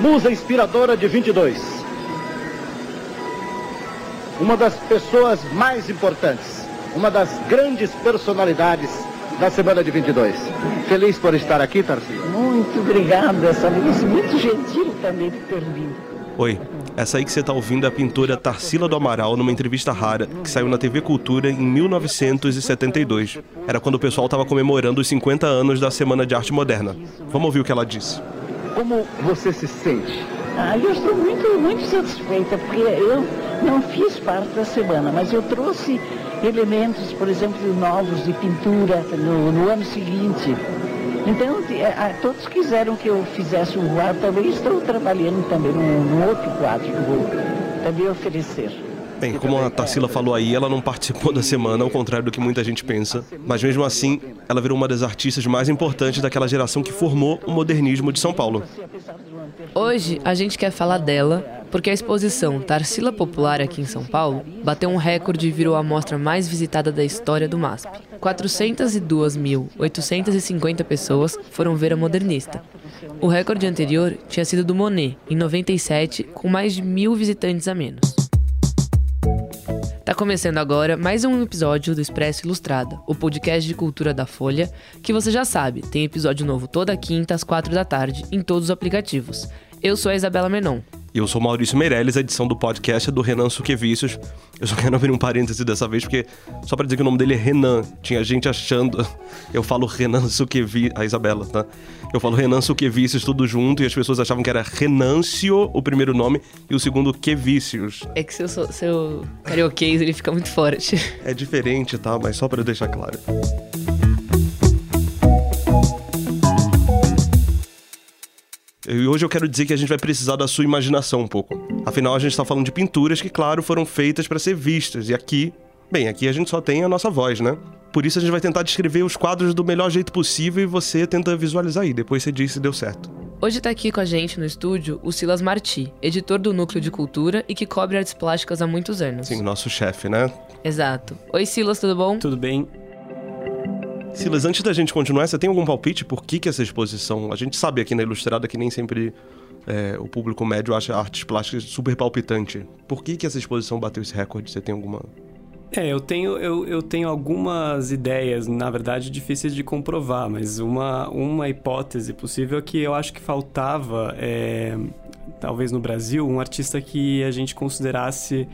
musa inspiradora de 22. Uma das pessoas mais importantes, uma das grandes personalidades da semana de 22. Feliz por estar aqui, Tarcísio? Muito obrigada, essa vez. Muito gentil também por ter vindo. Oi, essa aí que você está ouvindo é a pintora Tarsila do Amaral numa entrevista rara que saiu na TV Cultura em 1972. Era quando o pessoal estava comemorando os 50 anos da Semana de Arte Moderna. Vamos ouvir o que ela disse. Como você se sente? Ah, eu estou muito, muito satisfeita, porque eu não fiz parte da semana, mas eu trouxe elementos, por exemplo, novos de pintura no, no ano seguinte. Então, a, todos quiseram que eu fizesse um quadro, também estou trabalhando também num, num outro quadro que vou também oferecer. Bem, como a Tarsila falou aí, ela não participou da semana, ao contrário do que muita gente pensa. Mas mesmo assim, ela virou uma das artistas mais importantes daquela geração que formou o modernismo de São Paulo. Hoje a gente quer falar dela porque a exposição Tarsila Popular aqui em São Paulo bateu um recorde e virou a mostra mais visitada da história do MASP. 402.850 pessoas foram ver a modernista. O recorde anterior tinha sido do Monet, em 97, com mais de mil visitantes a menos. Tá começando agora mais um episódio do Expresso Ilustrada, o podcast de cultura da Folha, que você já sabe, tem episódio novo toda quinta às quatro da tarde em todos os aplicativos. Eu sou a Isabela Menon. E eu sou Maurício Meirelles, a edição do podcast é do Renan Suquevicius. Eu só quero abrir um parêntese dessa vez, porque só para dizer que o nome dele é Renan. Tinha gente achando. Eu falo Renan Suquevicius. A Isabela, tá? Eu falo Renan Suquevicius tudo junto e as pessoas achavam que era Renâncio o primeiro nome e o segundo Quevicius. É que seu, seu carioquês ele fica muito forte. É diferente, tá? Mas só para deixar claro. E hoje eu quero dizer que a gente vai precisar da sua imaginação um pouco. Afinal, a gente está falando de pinturas que, claro, foram feitas para ser vistas. E aqui, bem, aqui a gente só tem a nossa voz, né? Por isso a gente vai tentar descrever os quadros do melhor jeito possível e você tenta visualizar aí. Depois você diz se deu certo. Hoje está aqui com a gente no estúdio o Silas Marti, editor do Núcleo de Cultura e que cobre artes plásticas há muitos anos. Sim, nosso chefe, né? Exato. Oi, Silas, tudo bom? Tudo bem. Silas, antes da gente continuar, você tem algum palpite por que, que essa exposição. A gente sabe aqui na Ilustrada que nem sempre é, o público médio acha artes plásticas super palpitante. Por que, que essa exposição bateu esse recorde? Você tem alguma. É, eu tenho, eu, eu tenho algumas ideias, na verdade, difíceis de comprovar, mas uma, uma hipótese possível é que eu acho que faltava, é, talvez no Brasil, um artista que a gente considerasse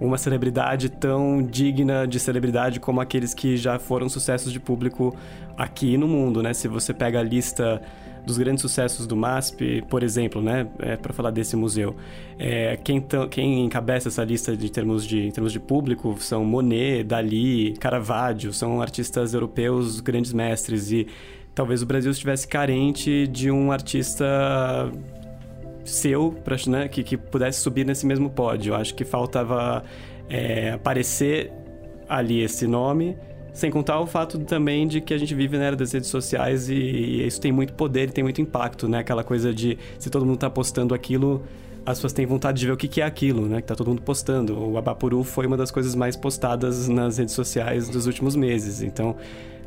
uma celebridade tão digna de celebridade como aqueles que já foram sucessos de público aqui no mundo, né? Se você pega a lista dos grandes sucessos do MASP, por exemplo, né, é, para falar desse museu, é, quem, quem encabeça essa lista de termos de, em termos de público são Monet, Dali, Caravaggio, são artistas europeus grandes mestres. E talvez o Brasil estivesse carente de um artista seu pra, né, que, que pudesse subir nesse mesmo pódio. Eu acho que faltava é, aparecer ali esse nome, sem contar o fato também de que a gente vive na era das redes sociais e, e isso tem muito poder e tem muito impacto, né? Aquela coisa de se todo mundo tá postando aquilo, as pessoas têm vontade de ver o que, que é aquilo, né? Que tá todo mundo postando. O Abapuru foi uma das coisas mais postadas nas redes sociais dos últimos meses. Então,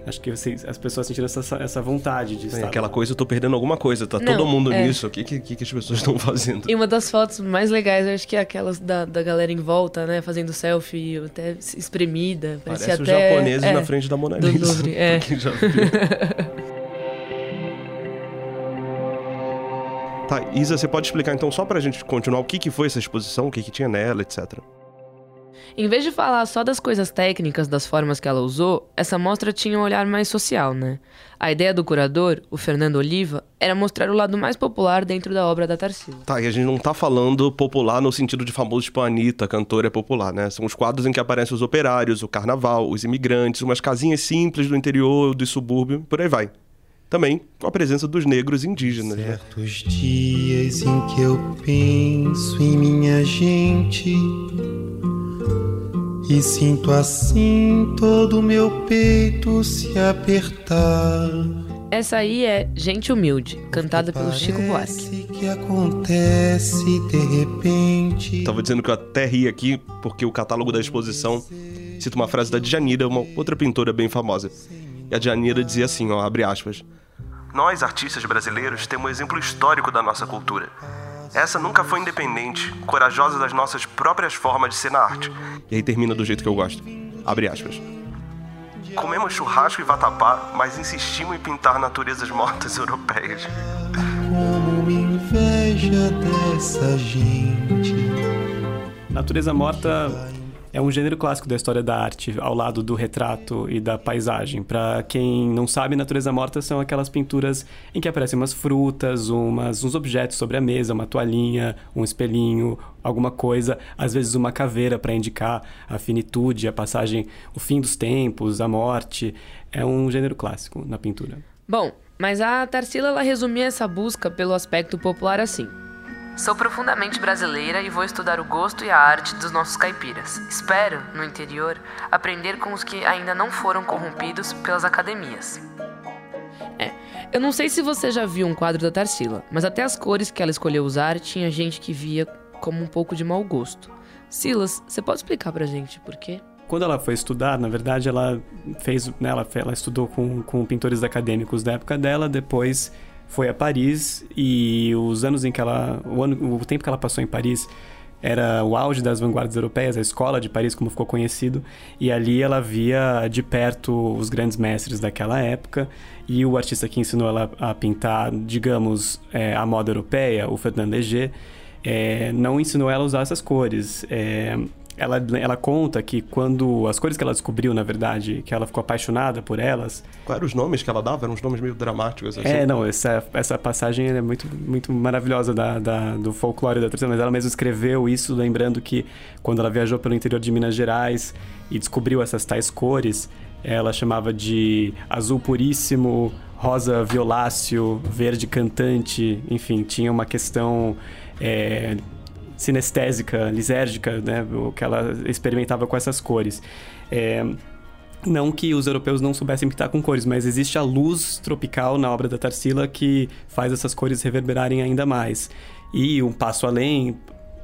Acho que você, as pessoas sentiram essa, essa vontade de é, estar. Aquela coisa, eu tô perdendo alguma coisa, tá Não, todo mundo é... nisso. O que, que, que as pessoas estão fazendo? E uma das fotos mais legais, eu acho que é aquelas da, da galera em volta, né? Fazendo selfie, até espremida. Parece até... os japoneses é, na frente da Mona Lisa. Do Louvre, é. já viu. tá, Isa, você pode explicar então, só pra gente continuar, o que, que foi essa exposição, o que, que tinha nela, etc. Em vez de falar só das coisas técnicas, das formas que ela usou, essa mostra tinha um olhar mais social, né? A ideia do curador, o Fernando Oliva, era mostrar o lado mais popular dentro da obra da Tarsila. Tá, e a gente não tá falando popular no sentido de famoso tipo a Anitta, cantora popular, né? São os quadros em que aparecem os operários, o carnaval, os imigrantes, umas casinhas simples do interior, do subúrbio, por aí vai também com a presença dos negros indígenas. Né? Certos né? dias em que eu penso em minha gente e sinto assim todo o meu peito se apertar. Essa aí é Gente Humilde, cantada pelo Chico Buarque. que acontece de repente. Tava dizendo que eu até ri aqui porque o catálogo da exposição cita uma frase da Djanira, uma outra pintora bem famosa. E a Djanira dizia assim, ó, abre aspas: Nós, artistas brasileiros, temos um exemplo histórico da nossa cultura. Essa nunca foi independente, corajosa das nossas próprias formas de ser na arte. E aí termina do jeito que eu gosto. Abre aspas. Comemos churrasco e vatapá, mas insistimos em pintar naturezas mortas europeias. Como me inveja dessa gente. Natureza morta é um gênero clássico da história da arte, ao lado do retrato e da paisagem. Para quem não sabe, natureza morta são aquelas pinturas em que aparecem umas frutas, umas, uns objetos sobre a mesa, uma toalhinha, um espelhinho, alguma coisa, às vezes uma caveira para indicar a finitude, a passagem, o fim dos tempos, a morte. É um gênero clássico na pintura. Bom, mas a Tarsila ela resumia essa busca pelo aspecto popular assim. Sou profundamente brasileira e vou estudar o gosto e a arte dos nossos caipiras. Espero, no interior, aprender com os que ainda não foram corrompidos pelas academias. É, eu não sei se você já viu um quadro da Tarsila, mas até as cores que ela escolheu usar tinha gente que via como um pouco de mau gosto. Silas, você pode explicar pra gente por quê? Quando ela foi estudar, na verdade, ela fez, né, ela, ela estudou com, com pintores acadêmicos da época dela, depois foi a Paris e os anos em que ela, o, ano, o tempo que ela passou em Paris era o auge das vanguardas europeias, a escola de Paris, como ficou conhecido, e ali ela via de perto os grandes mestres daquela época, e o artista que ensinou ela a pintar, digamos, é, a moda europeia, o Ferdinand Léger, é, não ensinou ela a usar essas cores. É, ela, ela conta que quando as cores que ela descobriu, na verdade, que ela ficou apaixonada por elas. Quais eram os nomes que ela dava? Eram uns nomes meio dramáticos. Assim. É, não, essa, essa passagem é muito, muito maravilhosa da, da, do folclore da tradição, mas ela mesma escreveu isso, lembrando que quando ela viajou pelo interior de Minas Gerais e descobriu essas tais cores, ela chamava de azul puríssimo, rosa violáceo, verde cantante, enfim, tinha uma questão. É, sinestésica, lisérgica, né, o que ela experimentava com essas cores. É, não que os europeus não soubessem pintar com cores, mas existe a luz tropical na obra da Tarsila que faz essas cores reverberarem ainda mais. E um passo além,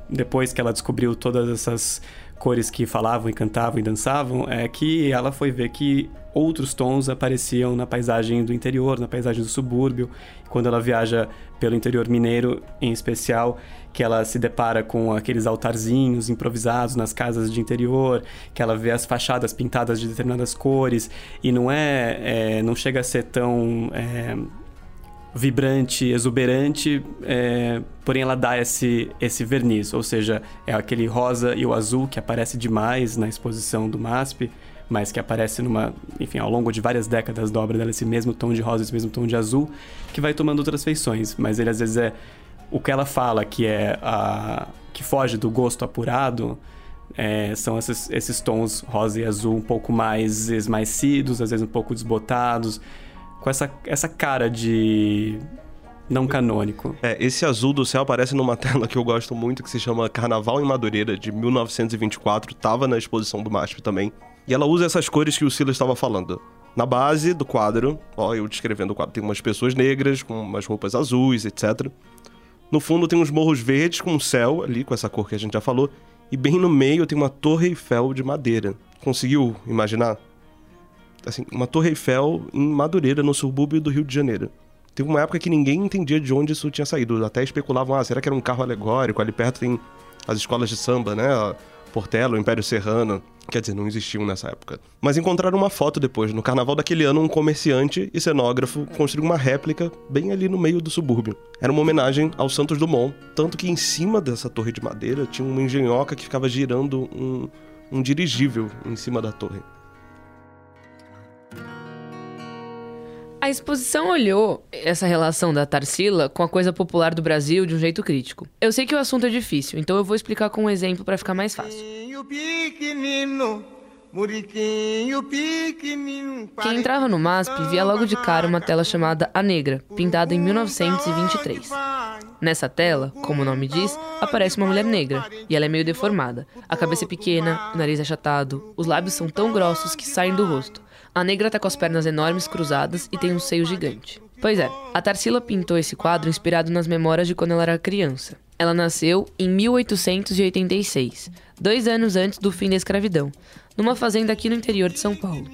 depois que ela descobriu todas essas cores que falavam e cantavam e dançavam, é que ela foi ver que outros tons apareciam na paisagem do interior, na paisagem do subúrbio. Quando ela viaja pelo interior mineiro, em especial, que ela se depara com aqueles altarzinhos improvisados nas casas de interior, que ela vê as fachadas pintadas de determinadas cores e não é, é não chega a ser tão é, vibrante, exuberante, é, porém ela dá esse, esse verniz, ou seja, é aquele rosa e o azul que aparece demais na exposição do MASP, mas que aparece numa, enfim, ao longo de várias décadas da obra dela, esse mesmo tom de rosa, esse mesmo tom de azul, que vai tomando outras feições, mas ele às vezes é o que ela fala que é a que foge do gosto apurado é, são esses, esses tons rosa e azul um pouco mais esmaecidos, às vezes um pouco desbotados, com essa, essa cara de não canônico. É, esse azul do céu aparece numa tela que eu gosto muito, que se chama Carnaval em Madureira, de 1924, tava na exposição do MASP também. E ela usa essas cores que o Silas estava falando. Na base do quadro, ó, eu descrevendo o quadro, tem umas pessoas negras com umas roupas azuis, etc. No fundo tem uns morros verdes com um céu ali, com essa cor que a gente já falou. E bem no meio tem uma torre Eiffel de madeira. Conseguiu imaginar? Assim, uma torre Eiffel em Madureira, no subúrbio do Rio de Janeiro. Teve uma época que ninguém entendia de onde isso tinha saído. Até especulavam, ah, será que era um carro alegórico? Ali perto tem as escolas de samba, né? Portela, o Império Serrano. Quer dizer, não existiam nessa época. Mas encontraram uma foto depois. No carnaval daquele ano, um comerciante e cenógrafo construiu uma réplica bem ali no meio do subúrbio. Era uma homenagem ao Santos Dumont. Tanto que em cima dessa torre de madeira tinha uma engenhoca que ficava girando um, um dirigível em cima da torre. A exposição olhou essa relação da Tarsila com a coisa popular do Brasil de um jeito crítico. Eu sei que o assunto é difícil, então eu vou explicar com um exemplo para ficar mais fácil. Quem entrava no MASP via logo de cara uma tela chamada A Negra, pintada em 1923. Nessa tela, como o nome diz, aparece uma mulher negra, e ela é meio deformada. A cabeça é pequena, o nariz é achatado, os lábios são tão grossos que saem do rosto. A negra tá com as pernas enormes cruzadas e tem um seio gigante. Pois é, a Tarsila pintou esse quadro inspirado nas memórias de quando ela era criança. Ela nasceu em 1886, dois anos antes do fim da escravidão, numa fazenda aqui no interior de São Paulo.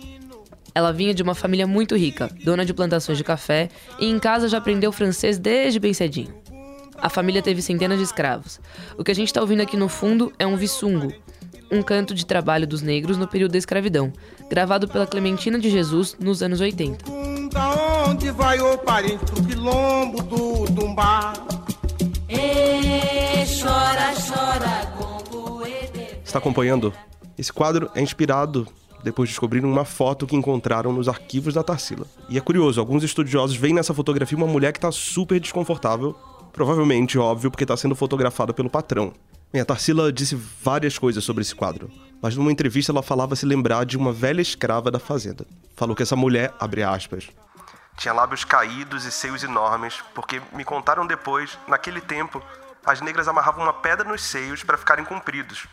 Ela vinha de uma família muito rica, dona de plantações de café, e em casa já aprendeu francês desde bem cedinho. a família teve centenas de escravos. O que a gente está ouvindo aqui no fundo é um visungo, um canto de trabalho dos negros no período da escravidão, gravado pela Clementina de Jesus nos anos 80. onde vai o parente pro quilombo do Dumbá? E chora, chora, Está acompanhando? Esse quadro é inspirado depois de descobrir uma foto que encontraram nos arquivos da Tarsila. E é curioso, alguns estudiosos veem nessa fotografia uma mulher que está super desconfortável, provavelmente, óbvio, porque está sendo fotografada pelo patrão. Bem, a Tarsila disse várias coisas sobre esse quadro, mas numa entrevista ela falava se lembrar de uma velha escrava da fazenda. Falou que essa mulher, abre aspas, tinha lábios caídos e seios enormes, porque me contaram depois, naquele tempo, as negras amarravam uma pedra nos seios para ficarem compridos,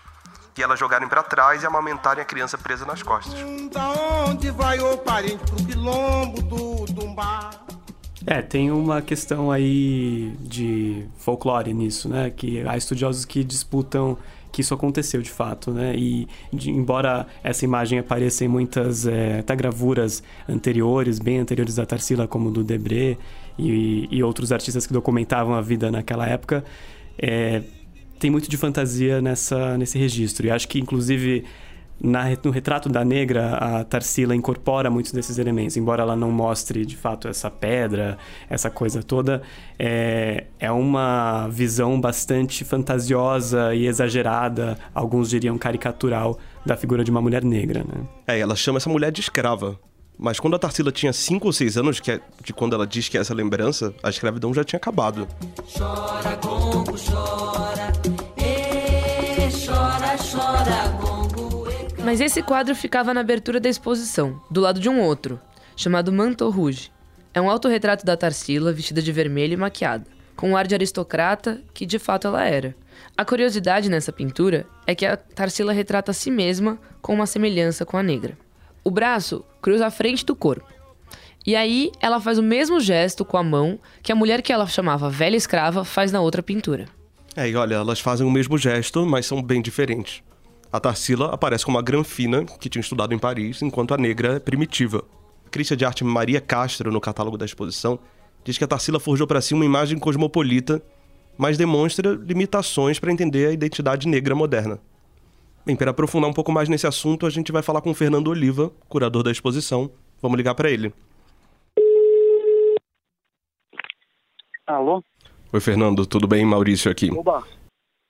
e elas jogarem para trás e amamentarem a criança presa nas costas. Da onde vai o parente pro quilombo do Dumbá? É, tem uma questão aí de folclore nisso, né? Que há estudiosos que disputam que isso aconteceu de fato, né? E de, embora essa imagem apareça em muitas é, até gravuras anteriores, bem anteriores da Tarsila, como do Debré e, e outros artistas que documentavam a vida naquela época, é, tem muito de fantasia nessa, nesse registro. E acho que, inclusive, na, no retrato da negra, a Tarsila incorpora muitos desses elementos, embora ela não mostre de fato essa pedra, essa coisa toda, é, é uma visão bastante fantasiosa e exagerada, alguns diriam caricatural, da figura de uma mulher negra. Né? É, ela chama essa mulher de escrava. Mas quando a Tarsila tinha 5 ou 6 anos, que é de quando ela diz que é essa lembrança, a escravidão já tinha acabado. Chora, Congo, chora, e chora, chora, Mas esse quadro ficava na abertura da exposição, do lado de um outro, chamado Manteau Rouge. É um autorretrato da Tarsila vestida de vermelho e maquiada, com um ar de aristocrata que de fato ela era. A curiosidade nessa pintura é que a Tarsila retrata a si mesma com uma semelhança com a negra. O braço cruza a frente do corpo. E aí ela faz o mesmo gesto com a mão que a mulher que ela chamava velha escrava faz na outra pintura. É, e olha, elas fazem o mesmo gesto, mas são bem diferentes. A Tarsila aparece como uma granfina que tinha estudado em Paris, enquanto a negra é primitiva. A crítica de arte Maria Castro, no catálogo da exposição, diz que a Tarsila forjou para si uma imagem cosmopolita, mas demonstra limitações para entender a identidade negra moderna. Bem, para aprofundar um pouco mais nesse assunto, a gente vai falar com o Fernando Oliva, curador da exposição. Vamos ligar para ele. Alô? Oi, Fernando, tudo bem? Maurício aqui. Oba!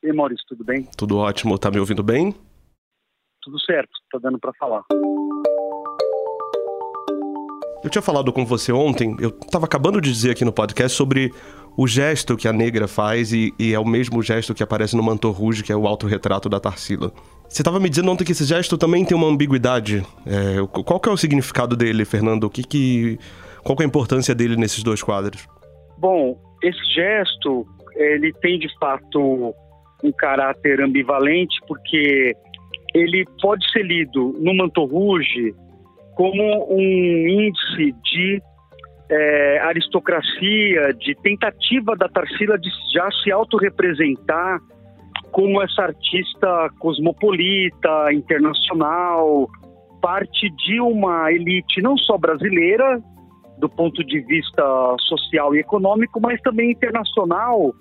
E Maurício, tudo bem? Tudo ótimo, tá me ouvindo bem? Tudo certo, tá dando para falar. Eu tinha falado com você ontem, eu estava acabando de dizer aqui no podcast sobre o gesto que a negra faz e, e é o mesmo gesto que aparece no Manto Rouge, que é o autorretrato da Tarsila. Você estava me dizendo ontem que esse gesto também tem uma ambiguidade. É, qual que é o significado dele, Fernando? O que que, qual que é a importância dele nesses dois quadros? Bom, esse gesto, ele tem de fato um caráter ambivalente, porque ele pode ser lido no Manto Rouge como um índice de é, aristocracia, de tentativa da Tarsila de já se autorrepresentar como essa artista cosmopolita, internacional, parte de uma elite não só brasileira, do ponto de vista social e econômico, mas também internacional,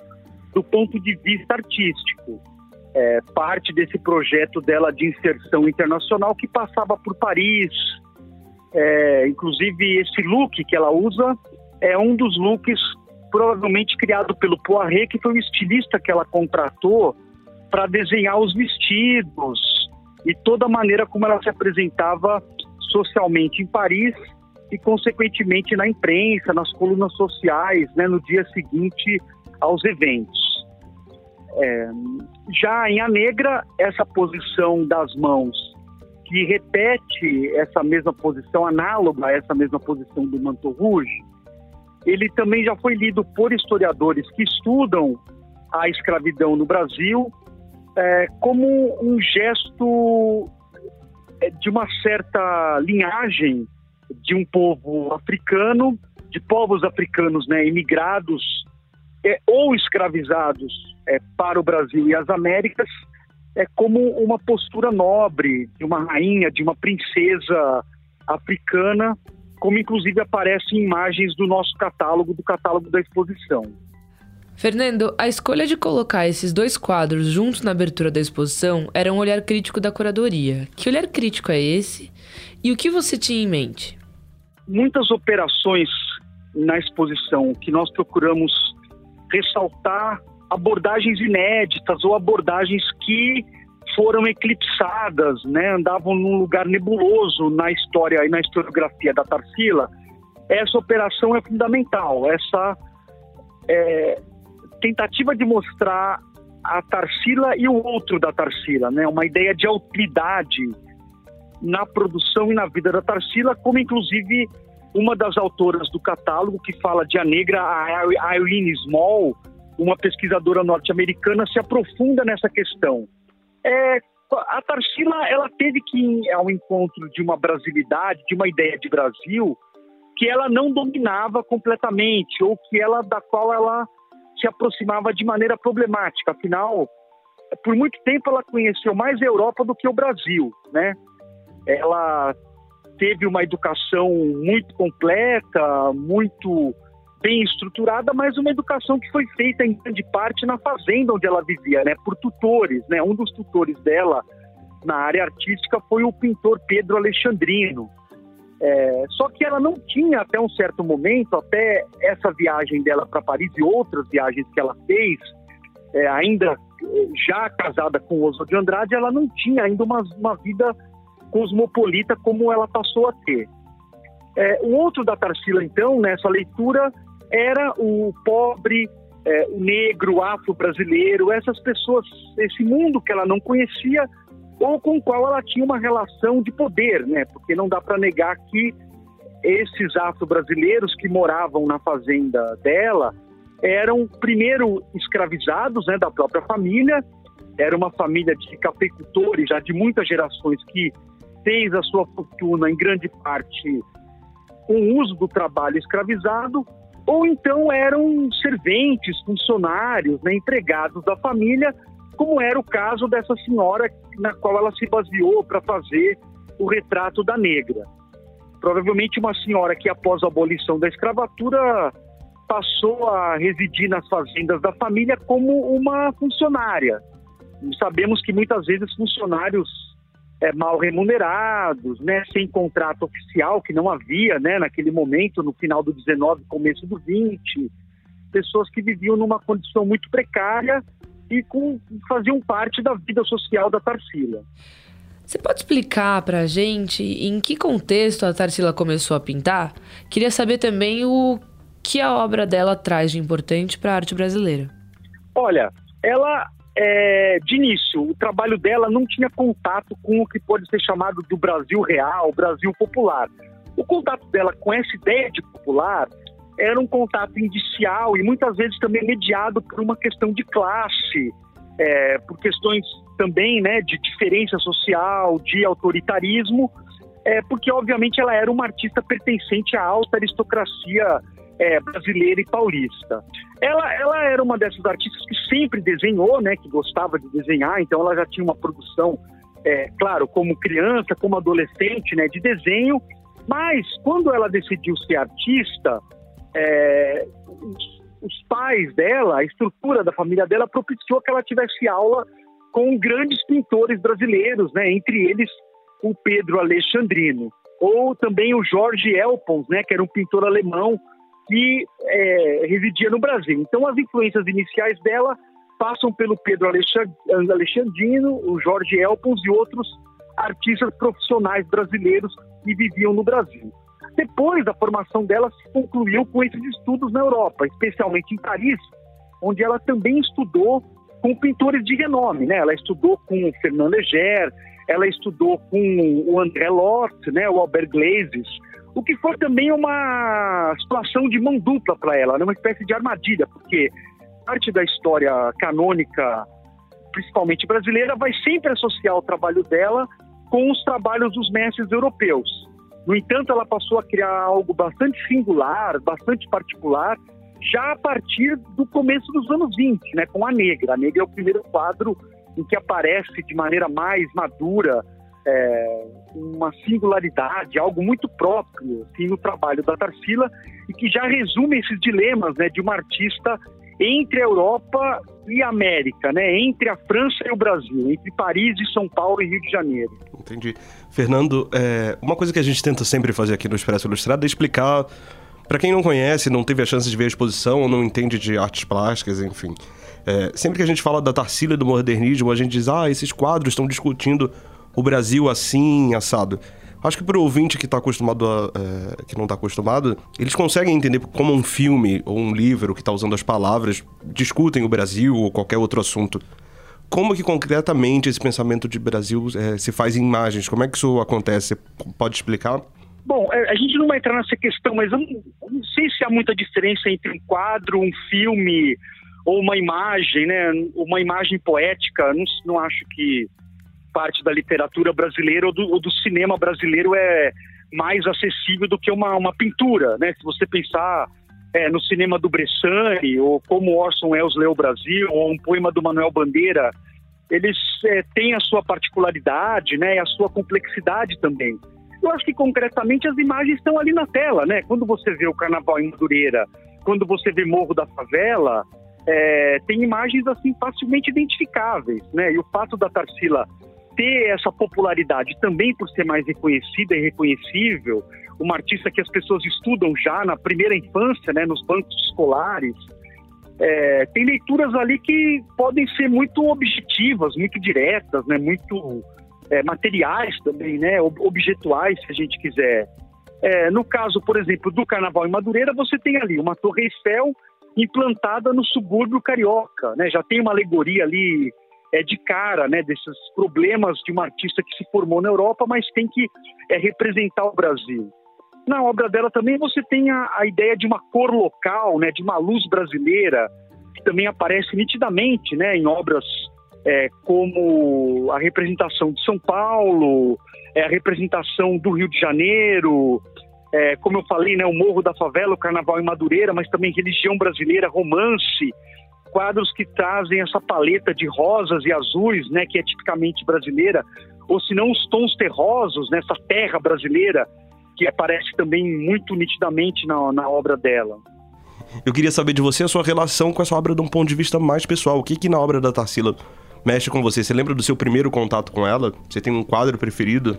do ponto de vista artístico. É, parte desse projeto dela de inserção internacional que passava por Paris, é, inclusive, esse look que ela usa é um dos looks provavelmente criado pelo Poiré, que foi o estilista que ela contratou para desenhar os vestidos e toda a maneira como ela se apresentava socialmente em Paris e, consequentemente, na imprensa, nas colunas sociais, né, no dia seguinte aos eventos. É, já em A Negra, essa posição das mãos que repete essa mesma posição, análoga a essa mesma posição do Manto Rouge, ele também já foi lido por historiadores que estudam a escravidão no Brasil é, como um gesto é, de uma certa linhagem de um povo africano, de povos africanos né, imigrados é, ou escravizados é, para o Brasil e as Américas, é como uma postura nobre de uma rainha, de uma princesa africana, como inclusive aparece em imagens do nosso catálogo, do catálogo da exposição. Fernando, a escolha de colocar esses dois quadros juntos na abertura da exposição era um olhar crítico da curadoria. Que olhar crítico é esse? E o que você tinha em mente? Muitas operações na exposição que nós procuramos ressaltar abordagens inéditas ou abordagens que foram eclipsadas, né, andavam num lugar nebuloso na história e na historiografia da Tarsila. Essa operação é fundamental. Essa é, tentativa de mostrar a Tarsila e o outro da Tarsila, né, uma ideia de autoridade na produção e na vida da Tarsila, como inclusive uma das autoras do catálogo que fala de a negra, a Irene Small, uma pesquisadora norte-americana, se aprofunda nessa questão. É, a Tarsila ela teve que ir ao encontro de uma brasilidade, de uma ideia de Brasil que ela não dominava completamente ou que ela da qual ela se aproximava de maneira problemática. Afinal, por muito tempo ela conheceu mais a Europa do que o Brasil, né? Ela teve uma educação muito completa, muito bem estruturada, mas uma educação que foi feita em grande parte na fazenda onde ela vivia, né, por tutores, né? Um dos tutores dela na área artística foi o pintor Pedro Alexandrino. É, só que ela não tinha até um certo momento, até essa viagem dela para Paris e outras viagens que ela fez, é, ainda já casada com Oswald de Andrade, ela não tinha ainda uma, uma vida cosmopolita como ela passou a ter. É, o outro da Tarsila, então, nessa leitura, era o pobre, é, o negro, o afro-brasileiro, essas pessoas, esse mundo que ela não conhecia ou com o qual ela tinha uma relação de poder, né? Porque não dá para negar que esses afro-brasileiros que moravam na fazenda dela eram primeiro escravizados, né, da própria família. Era uma família de cafeicultores já de muitas gerações que fez a sua fortuna em grande parte com o uso do trabalho escravizado, ou então eram serventes, funcionários, né, empregados da família, como era o caso dessa senhora na qual ela se baseou para fazer o retrato da negra. Provavelmente uma senhora que após a abolição da escravatura passou a residir nas fazendas da família como uma funcionária. Sabemos que muitas vezes funcionários é, mal remunerados, né, sem contrato oficial, que não havia né, naquele momento, no final do 19, começo do 20, pessoas que viviam numa condição muito precária e com, faziam parte da vida social da Tarsila. Você pode explicar para a gente em que contexto a Tarsila começou a pintar? Queria saber também o que a obra dela traz de importante para a arte brasileira. Olha, ela é, de início, o trabalho dela não tinha contato com o que pode ser chamado do Brasil real, Brasil popular. O contato dela com essa ideia de popular era um contato indicial e muitas vezes também mediado por uma questão de classe, é, por questões também né, de diferença social, de autoritarismo, é, porque obviamente ela era uma artista pertencente à alta aristocracia é, brasileira e paulista. Ela, ela era uma dessas artistas que sempre desenhou, né, que gostava de desenhar, então ela já tinha uma produção, é, claro, como criança, como adolescente, né, de desenho, mas quando ela decidiu ser artista, é, os, os pais dela, a estrutura da família dela propiciou que ela tivesse aula com grandes pintores brasileiros, né, entre eles o Pedro Alexandrino, ou também o Jorge Elpons, né, que era um pintor alemão que é, residia no Brasil. Então, as influências iniciais dela passam pelo Pedro Alexandrino, o Jorge Elpons e outros artistas profissionais brasileiros que viviam no Brasil. Depois da formação dela, se concluiu com esses estudos na Europa, especialmente em Paris, onde ela também estudou com pintores de renome. Né? Ela estudou com Fernand Léger, ela estudou com o André Lort, né? o Albert Glazes, o que foi também uma situação de mão dupla para ela, né? uma espécie de armadilha, porque parte da história canônica, principalmente brasileira, vai sempre associar o trabalho dela com os trabalhos dos mestres europeus. No entanto, ela passou a criar algo bastante singular, bastante particular, já a partir do começo dos anos 20, né, com a Negra. A Negra é o primeiro quadro em que aparece de maneira mais madura é, uma singularidade, algo muito próprio assim, no trabalho da Tarsila e que já resume esses dilemas né, de uma artista entre a Europa e a América, né? Entre a França e o Brasil, entre Paris e São Paulo e Rio de Janeiro. Entendi. Fernando, é, uma coisa que a gente tenta sempre fazer aqui no Expresso Ilustrado é explicar para quem não conhece, não teve a chance de ver a exposição, ou não entende de artes plásticas, enfim. É, sempre que a gente fala da Tarsila do modernismo, a gente diz, ah, esses quadros estão discutindo o Brasil assim, assado. Acho que para o ouvinte que tá acostumado a, é, que não está acostumado, eles conseguem entender como um filme ou um livro que está usando as palavras discutem o Brasil ou qualquer outro assunto. Como que concretamente esse pensamento de Brasil é, se faz em imagens? Como é que isso acontece? Pode explicar? Bom, é, a gente não vai entrar nessa questão, mas eu não, não sei se há muita diferença entre um quadro, um filme ou uma imagem, né? Uma imagem poética. Não, não acho que parte da literatura brasileira ou do, ou do, cinema brasileiro é mais acessível do que uma, uma pintura, né? Se você pensar é, no cinema do Bressani, ou como Orson Welles leu o Brasil, ou um poema do Manuel Bandeira, eles é, têm a sua particularidade, né? A sua complexidade também. Eu acho que concretamente as imagens estão ali na tela, né? Quando você vê o Carnaval em Madureira, quando você vê Morro da Favela, é, tem imagens assim facilmente identificáveis, né? E o fato da Tarsila ter essa popularidade também por ser mais reconhecida e reconhecível, uma artista que as pessoas estudam já na primeira infância, né, nos bancos escolares, é, tem leituras ali que podem ser muito objetivas, muito diretas, né, muito é, materiais também, né, objetuais, se a gente quiser. É, no caso, por exemplo, do Carnaval em Madureira, você tem ali uma Torre Eiffel implantada no subúrbio carioca, né, já tem uma alegoria ali é, de cara né, desses problemas de uma artista que se formou na Europa, mas tem que é, representar o Brasil. Na obra dela também você tem a, a ideia de uma cor local, né, de uma luz brasileira, que também aparece nitidamente né, em obras é, como a representação de São Paulo, é, a representação do Rio de Janeiro, é, como eu falei, né, o Morro da Favela, o Carnaval em Madureira, mas também religião brasileira, romance, quadros que trazem essa paleta de rosas e azuis, né, que é tipicamente brasileira, ou se não os tons terrosos nessa terra brasileira, que aparece também muito nitidamente na, na obra dela. Eu queria saber de você a sua relação com essa obra de um ponto de vista mais pessoal. O que que na obra da Tarsila mexe com você? Você lembra do seu primeiro contato com ela? Você tem um quadro preferido?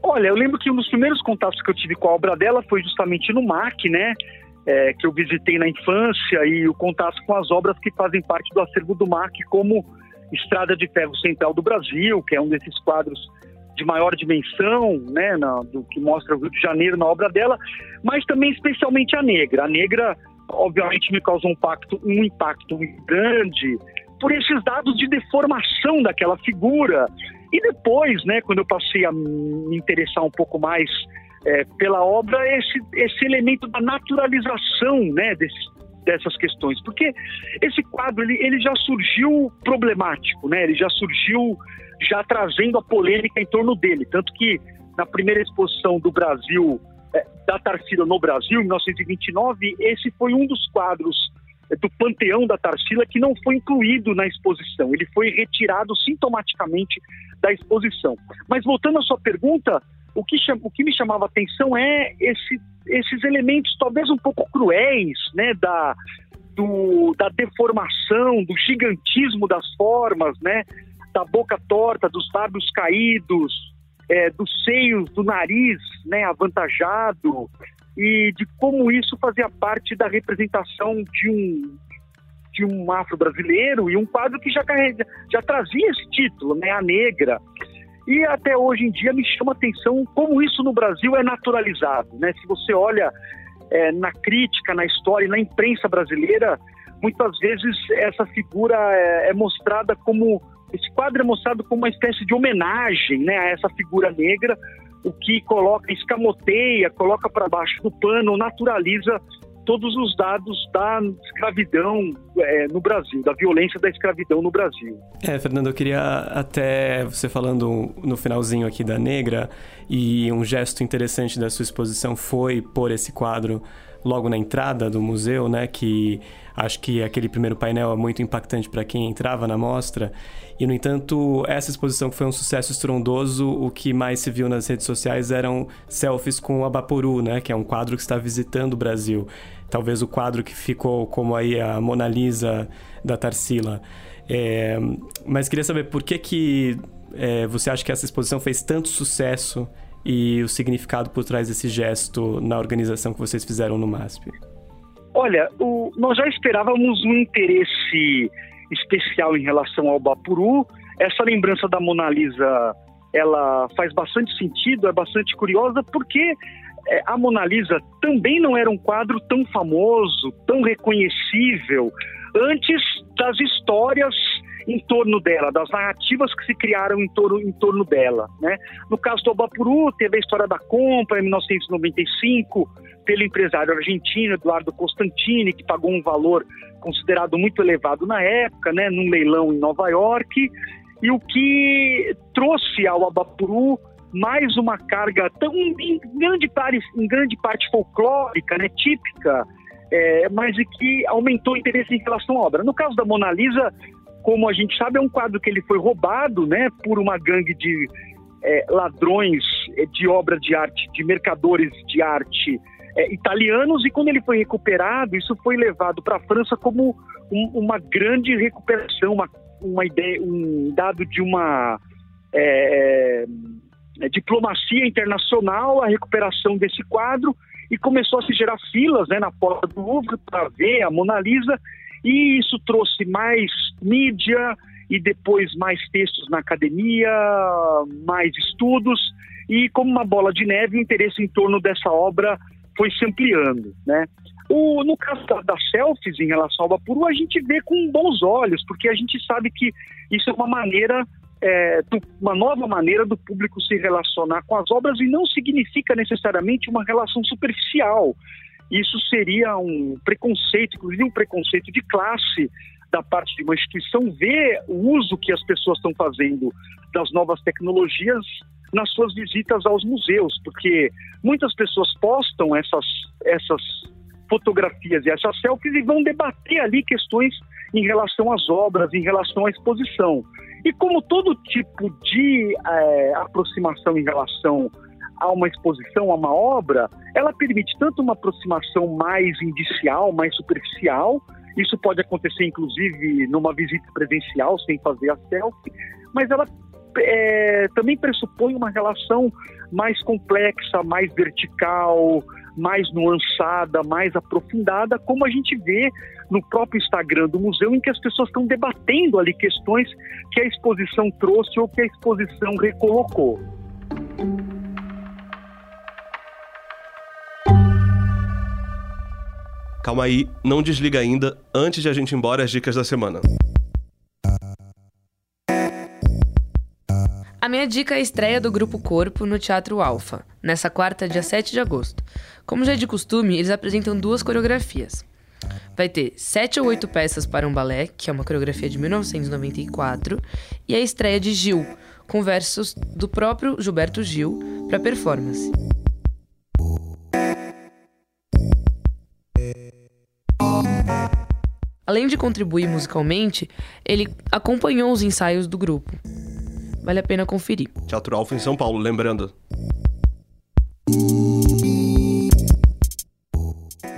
Olha, eu lembro que um dos primeiros contatos que eu tive com a obra dela foi justamente no MAC, né? É, que eu visitei na infância e o contato com as obras que fazem parte do acervo do MAC, como Estrada de Ferro Central do Brasil, que é um desses quadros de maior dimensão, né, na, do que mostra o Rio de Janeiro na obra dela, mas também especialmente a Negra. A Negra, obviamente, me causou um impacto, um impacto grande por esses dados de deformação daquela figura. E depois, né, quando eu passei a me interessar um pouco mais é, pela obra esse, esse elemento da naturalização né, dessas questões. Porque esse quadro ele, ele já surgiu problemático, né? ele já surgiu já trazendo a polêmica em torno dele. Tanto que na primeira exposição do Brasil, é, da Tarsila no Brasil, em 1929, esse foi um dos quadros é, do panteão da Tarsila que não foi incluído na exposição. Ele foi retirado sintomaticamente da exposição. Mas voltando à sua pergunta, o que, o que me chamava atenção é esse, esses elementos talvez um pouco cruéis, né, da, do, da deformação, do gigantismo das formas, né, da boca torta, dos lábios caídos, é, dos seios, do nariz, né, avantajado, e de como isso fazia parte da representação de um de um afro-brasileiro e um quadro que já, já trazia esse título, né, a negra. E até hoje em dia me chama atenção como isso no Brasil é naturalizado. Né? Se você olha é, na crítica, na história, na imprensa brasileira, muitas vezes essa figura é, é, mostrada como. Esse quadro é mostrado como uma espécie de homenagem né, a essa figura negra, o que coloca, escamoteia, coloca para baixo do pano, naturaliza todos os dados da escravidão é, no Brasil, da violência da escravidão no Brasil. É, Fernando, eu queria até você falando no finalzinho aqui da Negra, e um gesto interessante da sua exposição foi pôr esse quadro logo na entrada do museu, né, que acho que aquele primeiro painel é muito impactante para quem entrava na mostra. E, no entanto, essa exposição foi um sucesso estrondoso. O que mais se viu nas redes sociais eram selfies com o Abaporu, né, que é um quadro que está visitando o Brasil. Talvez o quadro que ficou como aí a Mona Lisa da Tarsila. É, mas queria saber por que que é, você acha que essa exposição fez tanto sucesso e o significado por trás desse gesto na organização que vocês fizeram no MASP? Olha, o, nós já esperávamos um interesse especial em relação ao Bapuru. Essa lembrança da Mona Lisa, ela faz bastante sentido, é bastante curiosa, porque a Mona Lisa também não era um quadro tão famoso, tão reconhecível, antes das histórias em torno dela, das narrativas que se criaram em torno, em torno dela. Né? No caso do Obapuru, teve a história da compra em 1995 pelo empresário argentino Eduardo Costantini, que pagou um valor considerado muito elevado na época, né, num leilão em Nova York, e o que trouxe ao Abapuru mais uma carga tão em grande parte, em grande parte folclórica, né, típica, é, mas que aumentou o interesse em relação à obra. No caso da Mona Lisa, como a gente sabe, é um quadro que ele foi roubado, né, por uma gangue de é, ladrões é, de obra de arte, de mercadores de arte é, italianos, e quando ele foi recuperado, isso foi levado para a França como um, uma grande recuperação, uma, uma ideia, um dado de uma é, é, diplomacia internacional, a recuperação desse quadro, e começou a se gerar filas né, na porta do Louvre para ver a Mona Lisa, e isso trouxe mais mídia e depois mais textos na academia, mais estudos, e como uma bola de neve, o interesse em torno dessa obra foi se ampliando, né? O, no caso da, das selfies em relação ao Bapuru, a gente vê com bons olhos, porque a gente sabe que isso é uma maneira, é, uma nova maneira do público se relacionar com as obras e não significa necessariamente uma relação superficial. Isso seria um preconceito, inclusive um preconceito de classe da parte de uma instituição ver o uso que as pessoas estão fazendo das novas tecnologias nas suas visitas aos museus, porque muitas pessoas postam essas, essas fotografias e essas selfies e vão debater ali questões em relação às obras, em relação à exposição. E como todo tipo de é, aproximação em relação a uma exposição, a uma obra, ela permite tanto uma aproximação mais indicial, mais superficial, isso pode acontecer inclusive numa visita presencial, sem fazer a selfie, mas ela é, também pressupõe uma relação mais complexa, mais vertical, mais nuançada, mais aprofundada, como a gente vê no próprio Instagram do museu, em que as pessoas estão debatendo ali questões que a exposição trouxe ou que a exposição recolocou. Calma aí, não desliga ainda, antes de a gente ir embora as dicas da semana. A minha dica é a estreia do Grupo Corpo no Teatro Alfa, nessa quarta, dia 7 de agosto. Como já é de costume, eles apresentam duas coreografias. Vai ter sete ou oito peças para um balé, que é uma coreografia de 1994, e a estreia de Gil, com versos do próprio Gilberto Gil para performance. Além de contribuir musicalmente, ele acompanhou os ensaios do grupo. Vale a pena conferir. Teatro Alfa em São Paulo, lembrando.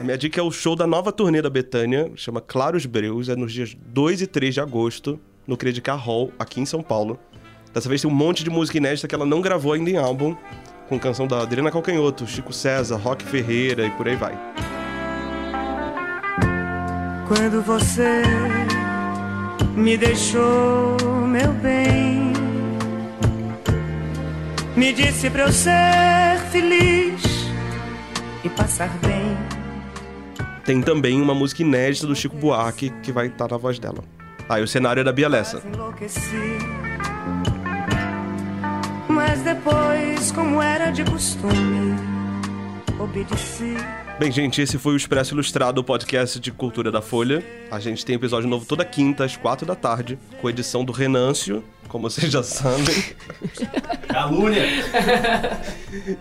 Minha dica é o show da nova turnê da Betânia, chama Claros Breus, é nos dias 2 e 3 de agosto, no Credicar Hall, aqui em São Paulo. Dessa vez tem um monte de música inédita que ela não gravou ainda em álbum, com canção da Adriana Calcanhoto, Chico César, Rock Ferreira e por aí vai. Quando você me deixou, meu bem me disse pra eu ser feliz e passar bem. Tem também uma música inédita do Chico Buarque que vai estar na voz dela. Aí ah, o cenário é da Bia Lessa. Mas depois, como era de costume, obedeci. Bem, gente, esse foi o Expresso Ilustrado, o podcast de cultura da Folha. A gente tem episódio novo toda quinta, às quatro da tarde, com edição do Renâncio, como vocês já sabem. Calúnia!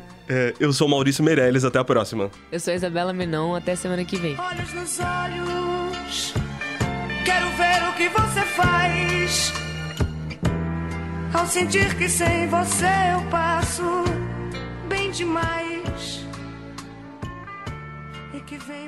É, eu sou Maurício Meirelles, até a próxima. Eu sou Isabela Menon, até semana que vem. Olhos nos olhos, quero ver o que você faz. Ao sentir que sem você eu passo bem demais. E que até